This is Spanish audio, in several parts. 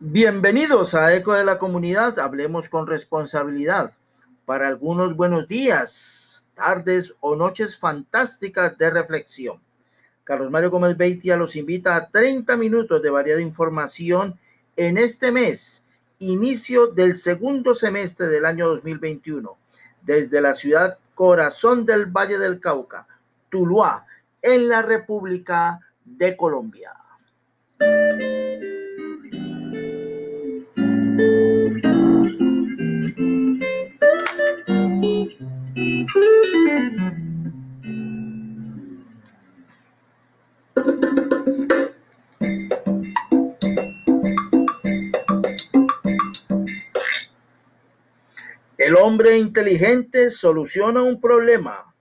Bienvenidos a Eco de la Comunidad, hablemos con responsabilidad. Para algunos buenos días, tardes o noches fantásticas de reflexión. Carlos Mario Gómez Beitia los invita a 30 minutos de variada información en este mes, inicio del segundo semestre del año 2021, desde la ciudad corazón del Valle del Cauca, Tuluá, en la República de Colombia. El hombre inteligente soluciona un problema.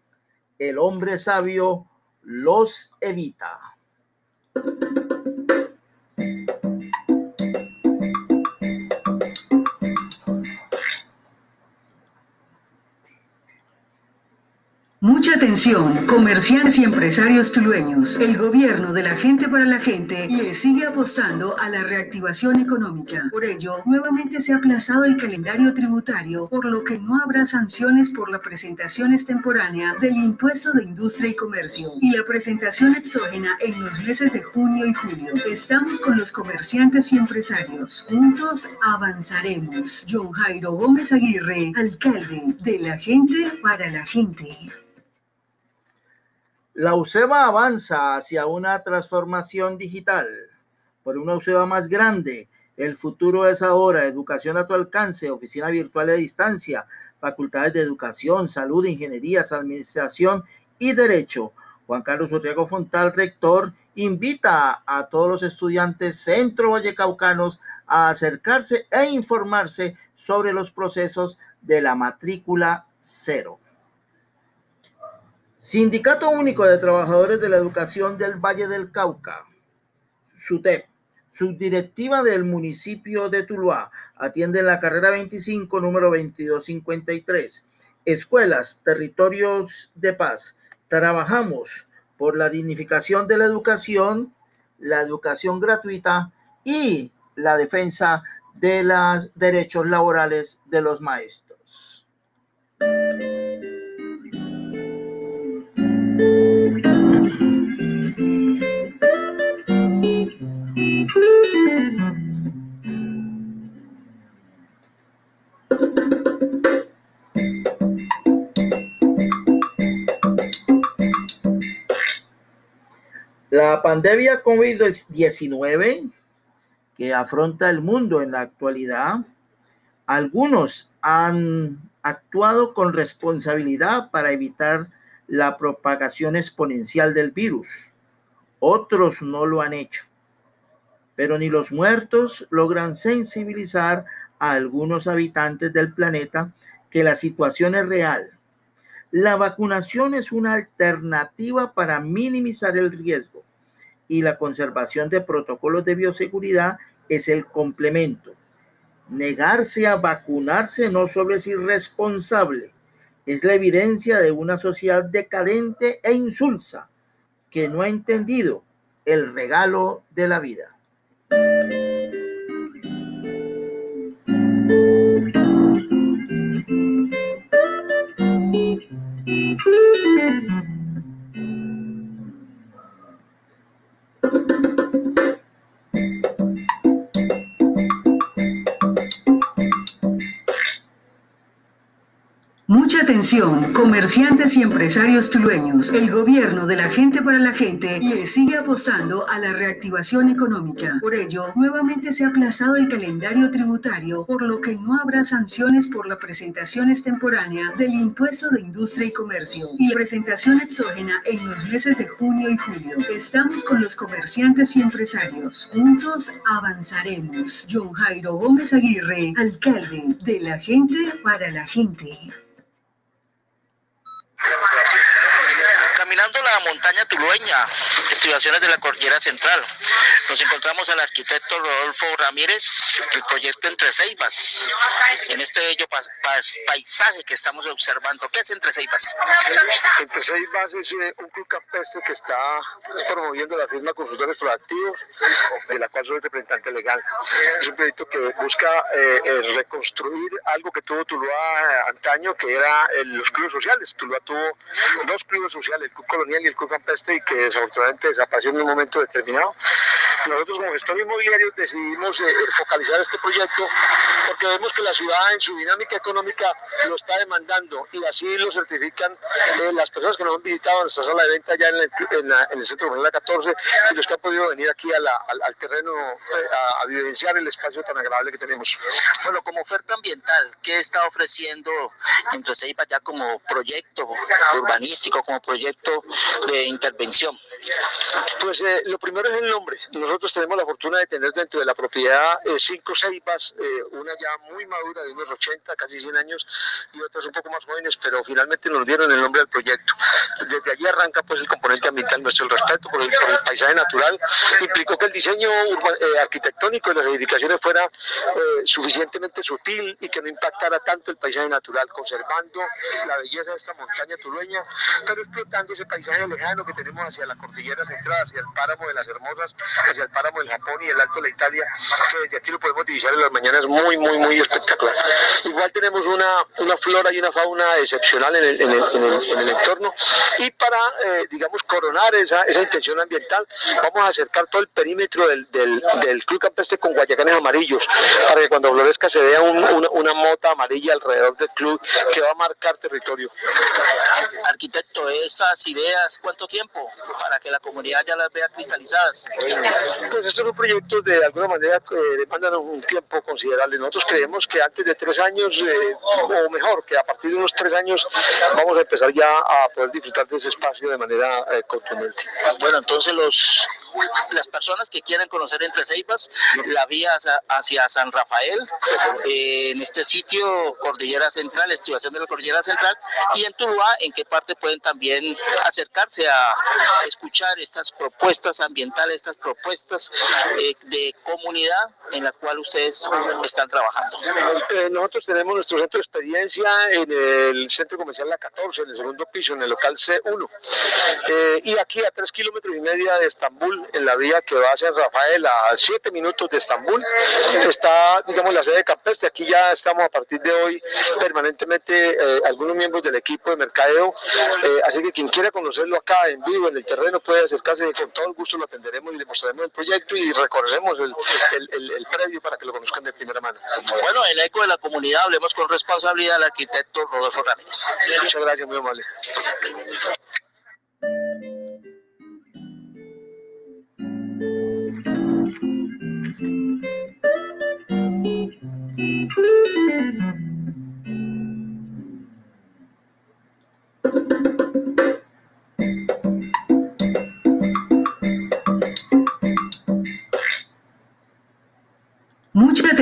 El hombre sabio los evita. Mucha atención, comerciantes y empresarios tulueños. El gobierno de la gente para la gente le sigue apostando a la reactivación económica. Por ello, nuevamente se ha aplazado el calendario tributario, por lo que no habrá sanciones por la presentación extemporánea del impuesto de industria y comercio y la presentación exógena en los meses de junio y julio. Estamos con los comerciantes y empresarios. Juntos avanzaremos. John Jairo Gómez Aguirre, alcalde de la gente para la gente. La UCEBA avanza hacia una transformación digital por una UCEBA más grande. El futuro es ahora. Educación a tu alcance, oficina virtual de distancia, facultades de educación, salud, ingenierías, administración y derecho. Juan Carlos Urriago Fontal, rector, invita a todos los estudiantes centro vallecaucanos a acercarse e informarse sobre los procesos de la matrícula cero. Sindicato Único de Trabajadores de la Educación del Valle del Cauca, SUTEP, subdirectiva del municipio de Tuluá, atiende la carrera 25, número 2253. Escuelas, territorios de paz. Trabajamos por la dignificación de la educación, la educación gratuita y la defensa de los derechos laborales de los maestros. La pandemia COVID-19 que afronta el mundo en la actualidad, algunos han actuado con responsabilidad para evitar la propagación exponencial del virus. Otros no lo han hecho. Pero ni los muertos logran sensibilizar a algunos habitantes del planeta que la situación es real. La vacunación es una alternativa para minimizar el riesgo y la conservación de protocolos de bioseguridad es el complemento. Negarse a vacunarse no solo es irresponsable, es la evidencia de una sociedad decadente e insulsa que no ha entendido el regalo de la vida. Atención, comerciantes y empresarios tulueños. El gobierno de la gente para la gente le sigue apostando a la reactivación económica. Por ello, nuevamente se ha aplazado el calendario tributario, por lo que no habrá sanciones por la presentación extemporánea del impuesto de industria y comercio y la presentación exógena en los meses de junio y julio. Estamos con los comerciantes y empresarios. Juntos avanzaremos. John Jairo Gómez Aguirre, alcalde de la gente para la gente. Gracias. La montaña tulueña, estribaciones de la cordillera central. Nos encontramos al arquitecto Rodolfo Ramírez, el proyecto Entre Ceibas, en este bello paisaje que estamos observando. ¿Qué es Entre Ceibas? Entre Ceibas es eh, un club campestre que está promoviendo la firma Consultores Proactivos, de la cual soy representante legal. Es un proyecto que busca eh, eh, reconstruir algo que tuvo Tuluá antaño, que era los clubes sociales. Tuluá tuvo dos clubes sociales, el Club Colonial y el Club Campestre, y que desafortunadamente desapareció en un momento determinado. Nosotros como gestor inmobiliario decidimos eh, focalizar este proyecto porque vemos que la ciudad en su dinámica económica lo está demandando y así lo certifican eh, las personas que nos han visitado en nuestra sala de venta ya en, el, centro de la 14 y los que han podido venir aquí al, terreno eh, a, vivenciar el espacio tan agradable que tenemos. Bueno, como oferta ambiental, ¿qué está ofreciendo entre Ceiba ya como proyecto urbanístico, como proyecto de intervención? Pues lo primero es el nombre. Nosotros tenemos la fortuna de tener dentro de la propiedad eh, cinco ceibas, eh, una ya muy madura de unos 80, casi 100 años, y otras un poco más jóvenes, pero finalmente nos dieron el nombre del proyecto. Desde allí arranca pues el componente ambiental nuestro, respeto por el, paisaje natural, implicó que el diseño eh, arquitectónico de las edificaciones fuera suficientemente sutil y que no impactara tanto el paisaje natural, conservando la belleza de esta montaña tulueña, pero explotando ese paisaje lejano que tenemos hacia la cordillera central, hacia el páramo de las Hermosas, hacia el páramo del Japón y el Alto de la Italia, que desde aquí lo podemos divisar en las mañanas muy, muy, muy espectacular. Igual tenemos una, una flora y una fauna excepcional en el, en el, en el, entorno y para, eh, digamos, coronar esa, esa intención ambiental, vamos a acercar todo el perímetro del, del, del Club Campestre con guayacanes amarillos, para que cuando florezca se vea una, una mota amarilla alrededor del club que va a marcar territorio. Arquitecto, esas ideas, ¿cuánto tiempo para que la comunidad ya las vea cristalizadas? Pues estos son proyectos de alguna manera que demandan un tiempo considerable. Nosotros creemos que antes de tres años, eh, o mejor, que a partir de unos tres años vamos a empezar ya a poder disfrutar de ese espacio de manera eh, contundente. Bueno, entonces los las personas que quieran conocer Entre Ceibas, la vía hacia, San Rafael, eh, en este sitio Cordillera Central, estribación de la Cordillera Central, y en Tuluá, en qué parte pueden también acercarse a escuchar estas propuestas ambientales, estas propuestas eh, de comunidad en la cual ustedes están trabajando. Eh, nosotros tenemos nuestro centro de experiencia en el centro comercial La 14, en el segundo piso, en el local C1. y aquí a tres kilómetros y media de Estambul, en la vía que va a San Rafael a siete minutos de Estambul. Está, digamos, la sede de Campestre. Aquí ya estamos a partir de hoy permanentemente eh, algunos miembros del equipo de mercadeo. Eh, así que quien quiera conocerlo acá en vivo, en el terreno, puede acercarse. Con todo el gusto lo atenderemos y le mostraremos el proyecto y recorreremos el, el, el, predio para que lo conozcan de primera mano. Bueno, el eco de la comunidad, hablemos con responsabilidad al arquitecto Rodolfo Ramírez. Muchas gracias, muy amable.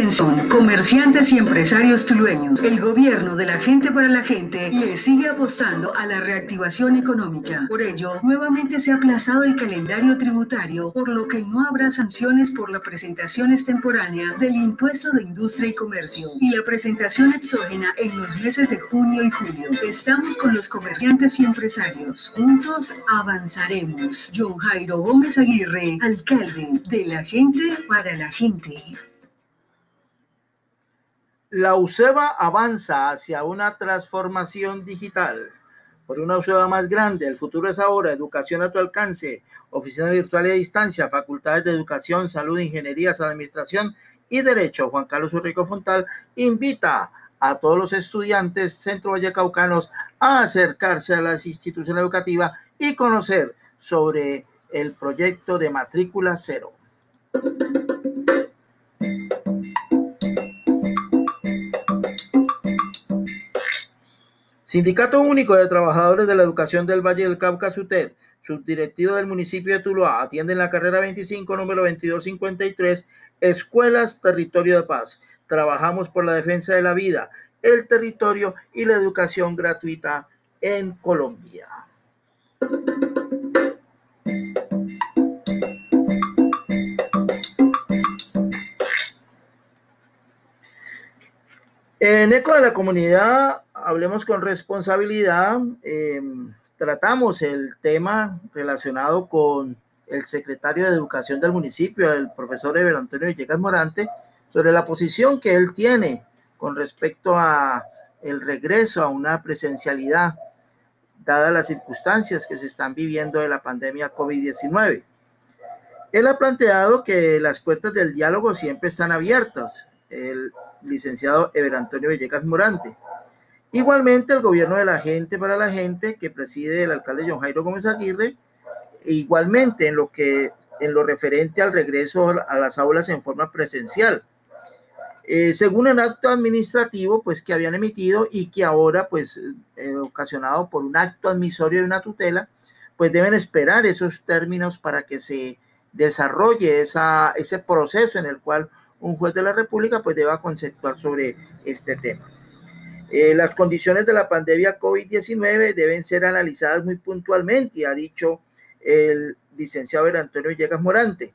Atención, comerciantes y empresarios tulueños. El gobierno de la gente para la gente le sigue apostando a la reactivación económica. Por ello, nuevamente se ha aplazado el calendario tributario, por lo que no habrá sanciones por la presentación extemporánea del impuesto de industria y comercio y la presentación exógena en los meses de junio y julio. Estamos con los comerciantes y empresarios. Juntos avanzaremos. John Jairo Gómez Aguirre, alcalde de la gente para la gente. La UCEBA avanza hacia una transformación digital. Por una UCEBA más grande, el futuro es ahora, educación a tu alcance, oficina virtual a distancia, facultades de educación, salud, ingenierías, administración y derecho. Juan Carlos Urrico Fontal invita a todos los estudiantes centro vallecaucanos a acercarse a las instituciones educativas y conocer sobre el proyecto de matrícula cero. Sindicato Único de Trabajadores de la Educación del Valle del Cauca, SUTED, subdirectivo del municipio de Tuluá, atiende en la carrera 25, número 2253, Escuelas Territorio de Paz. Trabajamos por la defensa de la vida, el territorio y la educación gratuita en Colombia. En Eco de la Comunidad, hablemos con responsabilidad. Eh, tratamos el tema relacionado con el secretario de Educación del municipio, el profesor Eber Antonio Villegas Morante, sobre la posición que él tiene con respecto a el regreso a una presencialidad, dadas las circunstancias que se están viviendo de la pandemia COVID-19. Él ha planteado que las puertas del diálogo siempre están abiertas, el licenciado Eber Antonio Villegas Morante. Igualmente, el gobierno de la gente para la gente que preside el alcalde John Jairo Gómez Aguirre, e igualmente en lo que en lo referente al regreso a las aulas en forma presencial. Eh, según el acto administrativo, pues que habían emitido y que ahora, pues, eh, ocasionado por un acto admisorio de una tutela, pues deben esperar esos términos para que se desarrolle esa, ese proceso en el cual un juez de la República pues deba conceptuar sobre este tema. Eh, las condiciones de la pandemia COVID-19 deben ser analizadas muy puntualmente, ha dicho el licenciado Antonio Villegas Morante.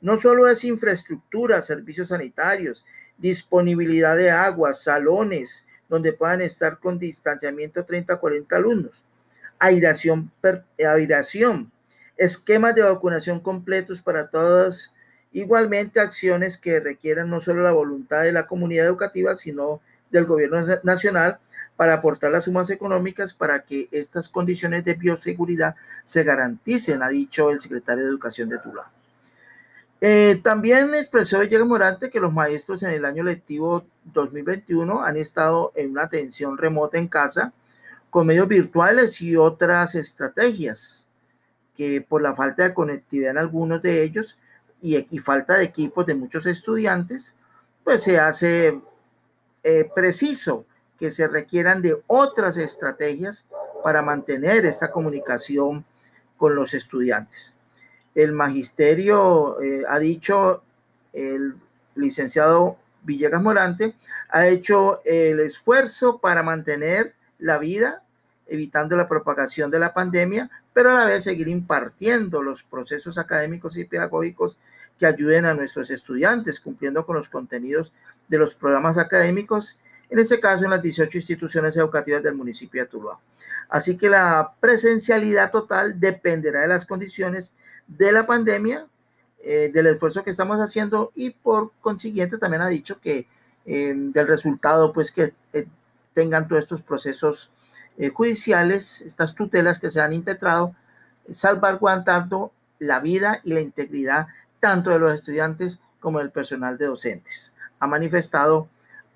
No solo es infraestructura, servicios sanitarios, disponibilidad de agua, salones donde puedan estar con distanciamiento 30 a 40 alumnos, airación, airación, esquemas de vacunación completos para todas, igualmente acciones que requieran no solo la voluntad de la comunidad educativa, sino del gobierno nacional para aportar las sumas económicas para que estas condiciones de bioseguridad se garanticen, ha dicho el secretario de Educación de Tula. Eh, también expresó Diego Morante que los maestros en el año lectivo 2021 han estado en una atención remota en casa con medios virtuales y otras estrategias que por la falta de conectividad en algunos de ellos y, falta de equipos de muchos estudiantes, pues se hace eh, preciso que se requieran de otras estrategias para mantener esta comunicación con los estudiantes. El magisterio eh, ha dicho, el licenciado Villegas Morante ha hecho el esfuerzo para mantener la vida, evitando la propagación de la pandemia, pero a la vez seguir impartiendo los procesos académicos y pedagógicos que ayuden a nuestros estudiantes, cumpliendo con los contenidos de los programas académicos, en este caso en las 18 instituciones educativas del municipio de Tuluá. Así que la presencialidad total dependerá de las condiciones de la pandemia, eh, del esfuerzo que estamos haciendo y por consiguiente también ha dicho que eh, del resultado pues que eh, tengan todos estos procesos judiciales, estas tutelas que se han impetrado, salvaguardando la vida y la integridad tanto de los estudiantes como del personal de docentes ha manifestado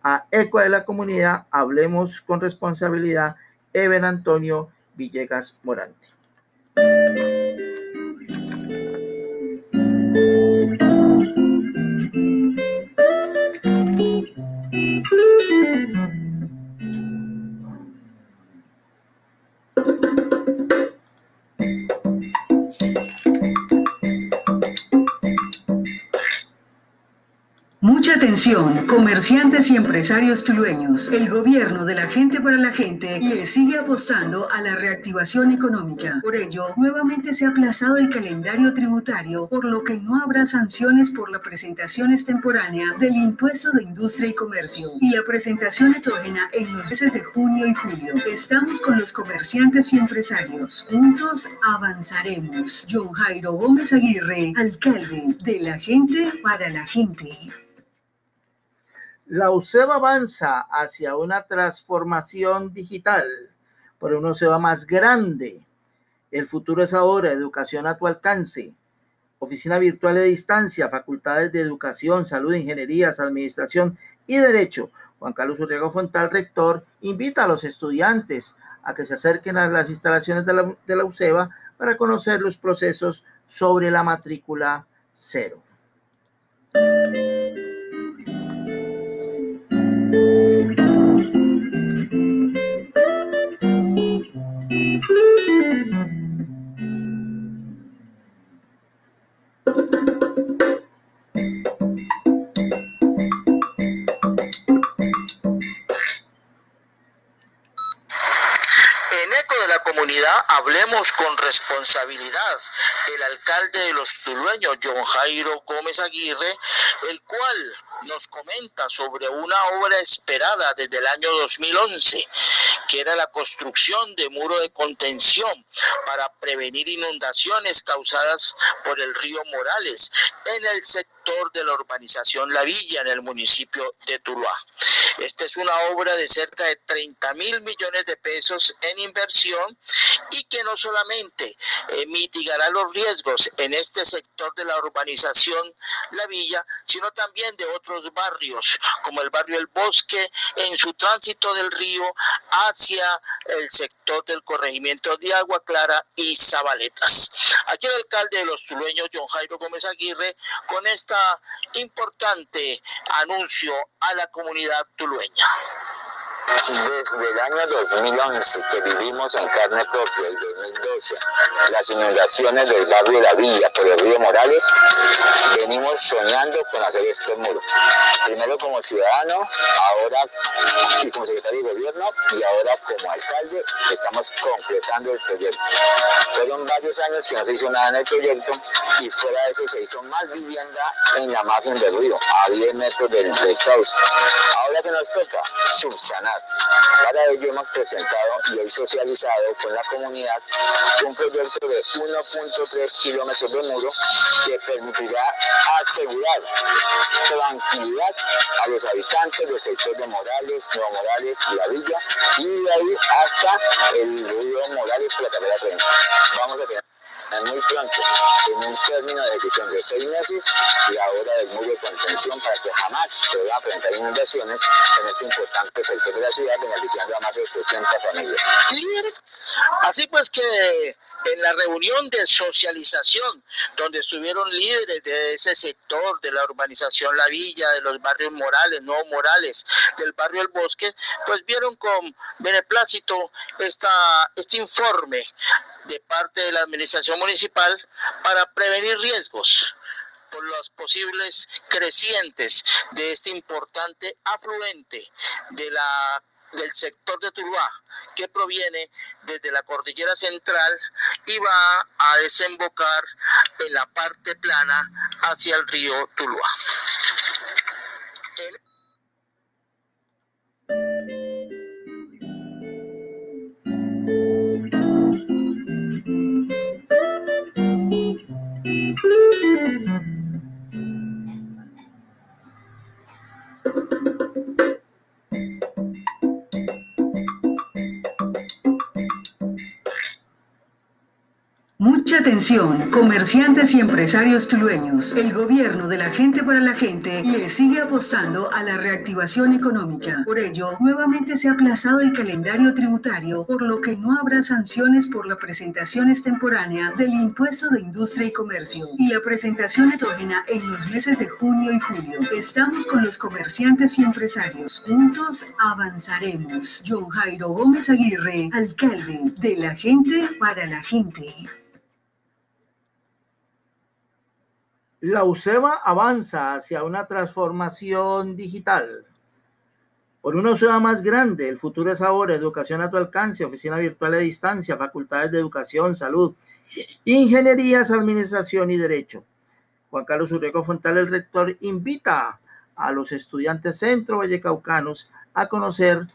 a eco de la comunidad, hablemos con responsabilidad, Eben Antonio Villegas Morante. Atención, comerciantes y empresarios tulueños. El gobierno de la gente para la gente sigue apostando a la reactivación económica. Por ello, nuevamente se ha aplazado el calendario tributario, por lo que no habrá sanciones por la presentación extemporánea del impuesto de industria y comercio y la presentación exógena en los meses de junio y julio. Estamos con los comerciantes y empresarios. Juntos avanzaremos. John Jairo Gómez Aguirre, alcalde de la gente para la gente. La UCEBA avanza hacia una transformación digital, por una UCEBA más grande. El futuro es ahora, educación a tu alcance. Oficina virtual de distancia, facultades de educación, salud, ingenierías, administración y derecho. Juan Carlos Urriago Fontal, rector, invita a los estudiantes a que se acerquen a las instalaciones de la, de la UCEBA para conocer los procesos sobre la matrícula cero. Hablemos con responsabilidad. El alcalde de los tulueños, John Jairo Gómez Aguirre, el cual nos comenta sobre una obra esperada desde el año 2011, que era la construcción de muro de contención para prevenir inundaciones causadas por el río Morales en el sector de la urbanización La Villa en el municipio de Tuluá. Esta es una obra de cerca de 30 mil millones de pesos en inversión y que no solamente eh, mitigará los riesgos en este sector de la urbanización La Villa, sino también de otros barrios, como el barrio El Bosque, en su tránsito del río hacia el sector del corregimiento de Agua Clara y Zabaletas. Aquí el alcalde de los tulueños, John Jairo Gómez Aguirre, con esta importante anuncio a la comunidad tulueña. Desde el año 2011 que vivimos en carne propia, el 2012, las inundaciones del barrio La Villa por el río Morales, venimos soñando con hacer este muro. Primero como ciudadano, ahora y como secretario de gobierno y ahora como alcalde estamos completando el proyecto. Fueron varios años que no se hizo nada en el proyecto y fuera de eso se hizo más vivienda en la margen del río, a 10 metros del, del cauce. Ahora que nos toca subsanar para ello hemos presentado y hoy socializado con la comunidad un proyecto de 1.3 kilómetros de muro que permitirá asegurar tranquilidad a los habitantes del sector de Morales, Nuevo Morales La Villa y de ahí hasta el río Morales carrera 30. Vamos a tener muy pronto, en un término de ejecución de seis meses y ahora del muro de contención para que jamás pueda presentar inundaciones en este importante sector de la ciudad, beneficiando a más de 800 familias. Así pues que en la reunión de socialización, donde estuvieron líderes de ese sector, de la urbanización La Villa, de los barrios Morales, no Morales, del barrio El Bosque, pues vieron con beneplácito esta, este informe de parte de la administración municipal para prevenir riesgos por los posibles crecientes de este importante afluente de la del sector de Tuluá, que proviene desde la cordillera central y va a desembocar en la parte plana hacia el río Tuluá. Atención, comerciantes y empresarios tulueños. El gobierno de la gente para la gente le sigue apostando a la reactivación económica. Por ello, nuevamente se ha aplazado el calendario tributario, por lo que no habrá sanciones por la presentación extemporánea del impuesto de industria y comercio y la presentación exógena en los meses de junio y julio. Estamos con los comerciantes y empresarios. Juntos avanzaremos. John Jairo Gómez Aguirre, alcalde de la gente para la gente. La UCEBA avanza hacia una transformación digital. Por una UCEBA más grande, el futuro es ahora, educación a tu alcance, oficina virtual a distancia, facultades de educación, salud, ingenierías, administración y derecho. Juan Carlos Urreco Fontal, el rector, invita a los estudiantes centro vallecaucanos a conocer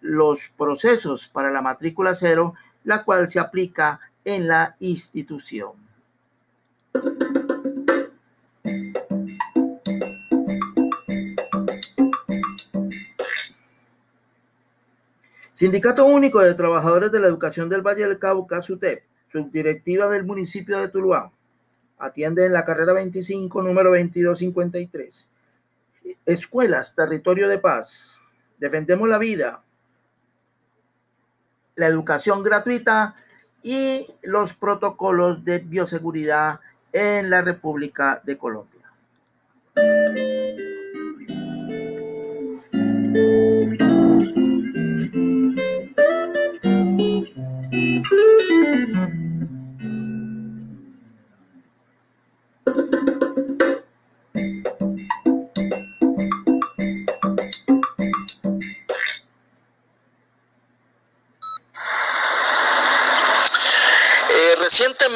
los procesos para la matrícula cero, la cual se aplica en la institución. Sindicato Único de Trabajadores de la Educación del Valle del Cauca, SUTEP, subdirectiva del municipio de Tuluá, atiende en la carrera 25, número 2253. Escuelas, territorio de paz. Defendemos la vida, la educación gratuita y los protocolos de bioseguridad en la República de Colombia.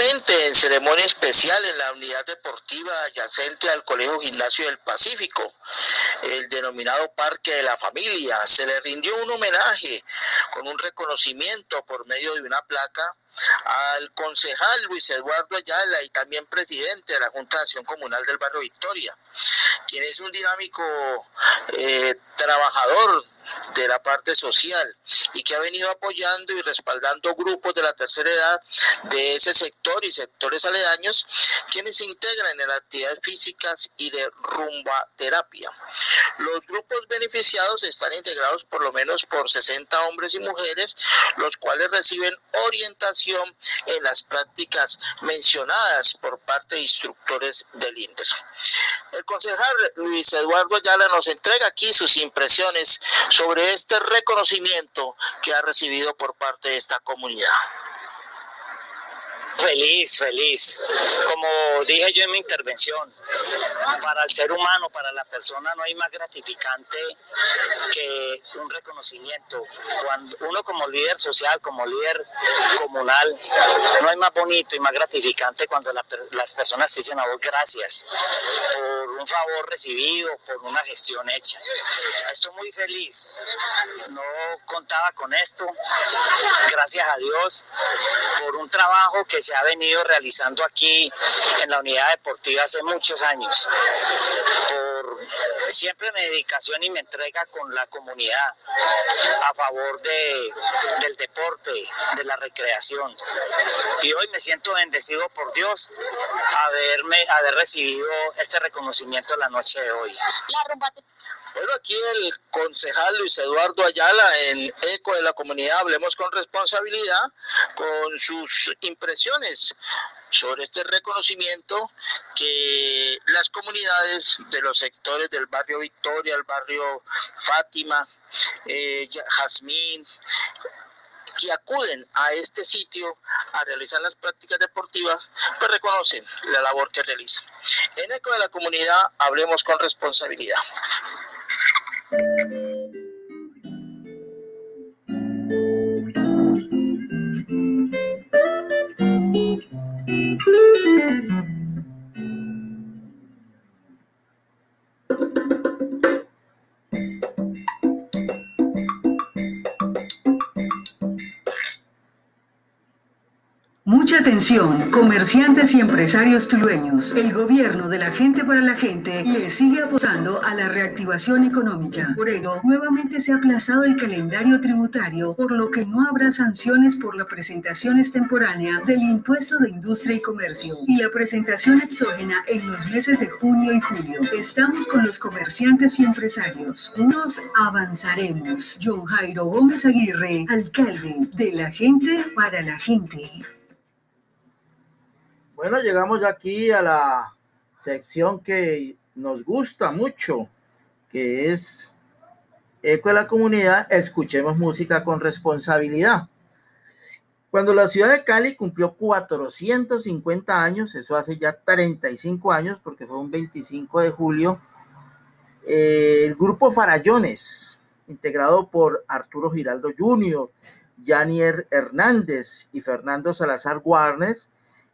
En ceremonia especial en la unidad deportiva adyacente al Colegio Gimnasio del Pacífico, el denominado Parque de la Familia, se le rindió un homenaje con un reconocimiento por medio de una placa al concejal Luis Eduardo Ayala y también presidente de la Junta de Acción Comunal del Barrio Victoria, quien es un dinámico eh, trabajador de la parte social y que ha venido apoyando y respaldando grupos de la tercera edad de ese sector y sectores aledaños, quienes se integran en actividades físicas y de rumba terapia. Los grupos beneficiados están integrados por lo menos por 60 hombres y mujeres, los cuales reciben orientación en las prácticas mencionadas por parte de instructores del INDES. El concejal Luis Eduardo Ayala nos entrega aquí sus impresiones sobre este reconocimiento que ha recibido por parte de esta comunidad. Feliz, feliz. Como dije yo en mi intervención, para el ser humano, para la persona, no hay más gratificante que un reconocimiento. Cuando uno como líder social, como líder comunal, no hay más bonito y más gratificante cuando las personas te dicen a vos gracias por un favor recibido, por una gestión hecha. Estoy muy feliz. No contaba con esto. Gracias a Dios por un trabajo que se ha venido realizando aquí en la unidad deportiva hace muchos años. Siempre mi dedicación y mi entrega con la comunidad a favor de, del deporte, de la recreación. Y hoy me siento bendecido por Dios haberme, haber recibido este reconocimiento la noche de hoy. Bueno, aquí el concejal Luis Eduardo Ayala en Eco de la Comunidad, hablemos con responsabilidad, con sus impresiones sobre este reconocimiento que las comunidades de los sectores del barrio Victoria, el barrio Fátima, eh, Jazmín, que acuden a este sitio a realizar las prácticas deportivas, pues reconocen la labor que realizan. En Eco de la Comunidad, hablemos con responsabilidad. Atención, comerciantes y empresarios tulueños. El gobierno de la gente para la gente le sigue apostando a la reactivación económica. Por ello, nuevamente se ha aplazado el calendario tributario, por lo que no habrá sanciones por la presentación extemporánea del impuesto de industria y comercio y la presentación exógena en los meses de junio y julio. Estamos con los comerciantes y empresarios. Juntos avanzaremos. John Jairo Gómez Aguirre, alcalde de la gente para la gente. Bueno, llegamos aquí a la sección que nos gusta mucho, que es Eco de la Comunidad, escuchemos música con responsabilidad. Cuando la ciudad de Cali cumplió 450 años, eso hace ya 35 años, porque fue un 25 de julio, eh, el grupo Farallones, integrado por Arturo Giraldo Jr., Janier Hernández y Fernando Salazar Warner,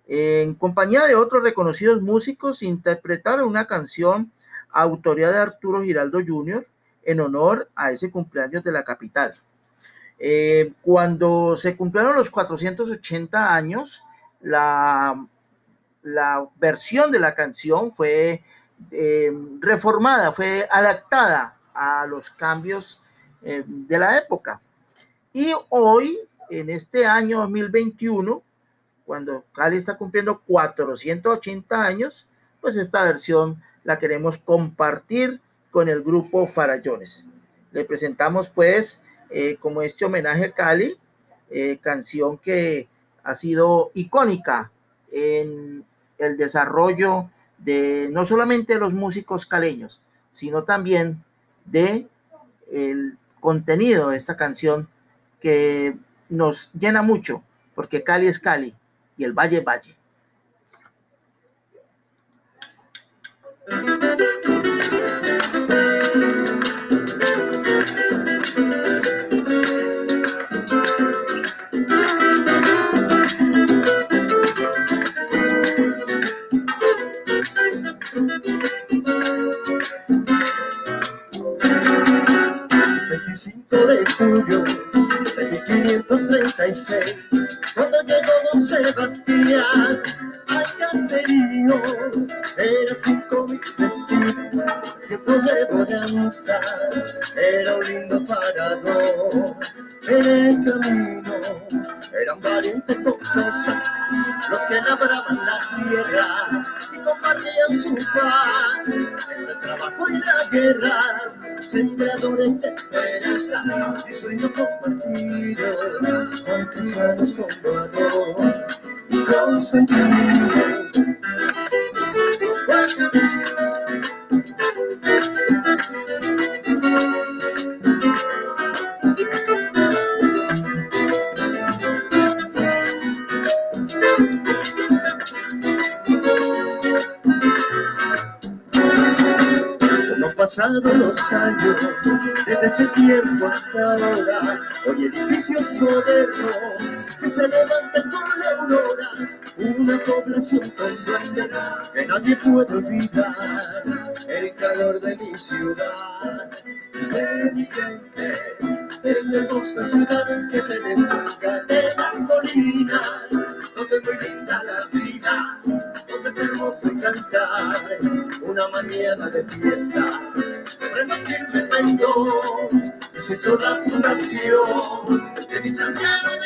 en compañía de otros reconocidos músicos, interpretaron una canción autoría de Arturo Giraldo Jr. en honor a ese cumpleaños de la capital. Eh, cuando se cumplieron los 480 años, la, la versión de la canción fue eh, reformada, fue adaptada a los cambios eh, de la época. Y hoy, en este año 2021, cuando Cali está cumpliendo 480 años, pues esta versión la queremos compartir con el grupo Farallones. Le presentamos pues eh, como este homenaje a Cali, eh, canción que ha sido icónica en el desarrollo de no solamente los músicos caleños, sino también de el contenido de esta canción que nos llena mucho, porque Cali es Cali y el Valle Valle. de julio de 1536 cuando llegó don Sebastián al caserío, eran cinco mil vestidos, tiempo de bonanza, era un lindo parador. En el camino eran valientes con fuerza los que labraban la tierra y compartían su pan entre el trabajo y la guerra sembradores de esperanza y sueño compartido, artesanos con valor y con sentido. pasado desde ese tiempo hasta ahora, hoy edificios modernos que se levantan con la aurora, una población con duende que nadie puede olvidar, el calor de mi ciudad, de mi gente, es la hermosa ciudad que se desnuca de las colinas, donde muy linda la vida, donde es hermoso cantar, una mañana de fiesta el cuento, se hizo la fundación de mi Santiago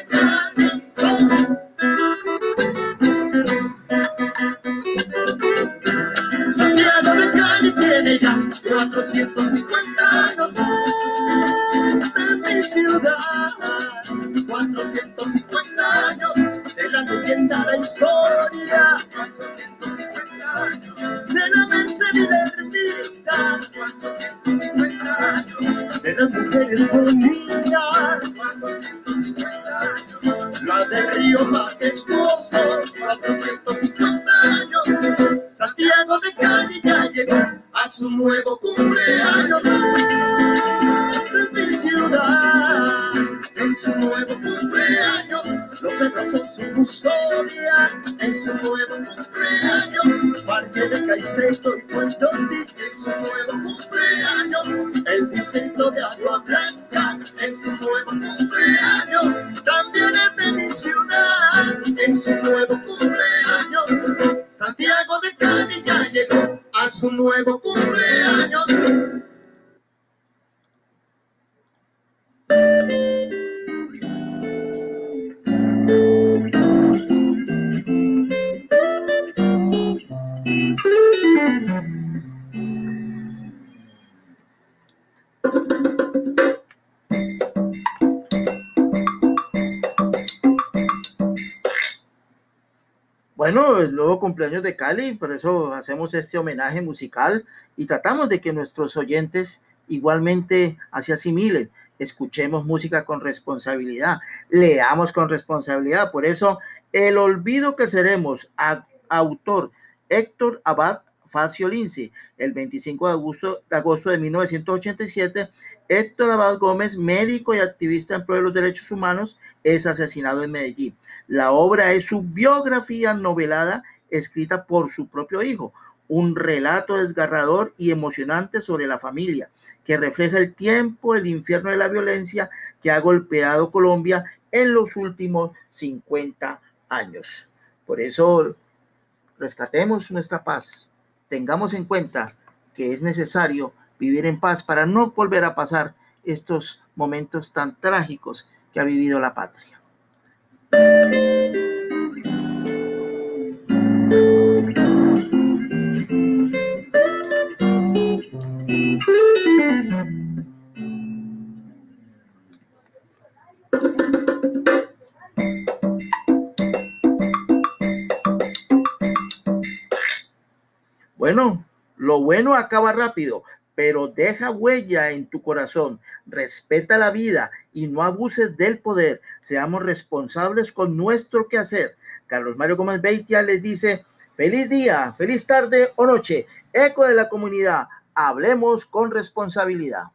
Parque de Caicedo y Puerto en su nuevo cumpleaños, el distrito de Agua Blanca, en su nuevo cumpleaños, también es de mi ciudad, en su nuevo cumpleaños, Santiago de Cali ya llegó a su nuevo cumpleaños. El nuevo cumpleaños de Cali, por eso hacemos este homenaje musical y tratamos de que nuestros oyentes igualmente así asimilen. Escuchemos música con responsabilidad, leamos con responsabilidad. Por eso, El olvido que seremos, autor Héctor Abad Facio Lince, el 25 de agosto, de agosto de 1987, Héctor Abad Gómez, médico y activista en pro de los derechos humanos, es asesinado en Medellín. La obra es su biografía novelada escrita por su propio hijo, un relato desgarrador y emocionante sobre la familia, que refleja el tiempo, el infierno de la violencia que ha golpeado Colombia en los últimos 50 años. Por eso, rescatemos nuestra paz, tengamos en cuenta que es necesario vivir en paz para no volver a pasar estos momentos tan trágicos que ha vivido la patria. Bueno, lo bueno acaba rápido, pero deja huella en tu corazón. Respeta la vida y no abuses del poder. Seamos responsables con nuestro quehacer. Carlos Mario Gómez Beitia les dice, feliz día, feliz tarde o noche. Eco de la comunidad, hablemos con responsabilidad.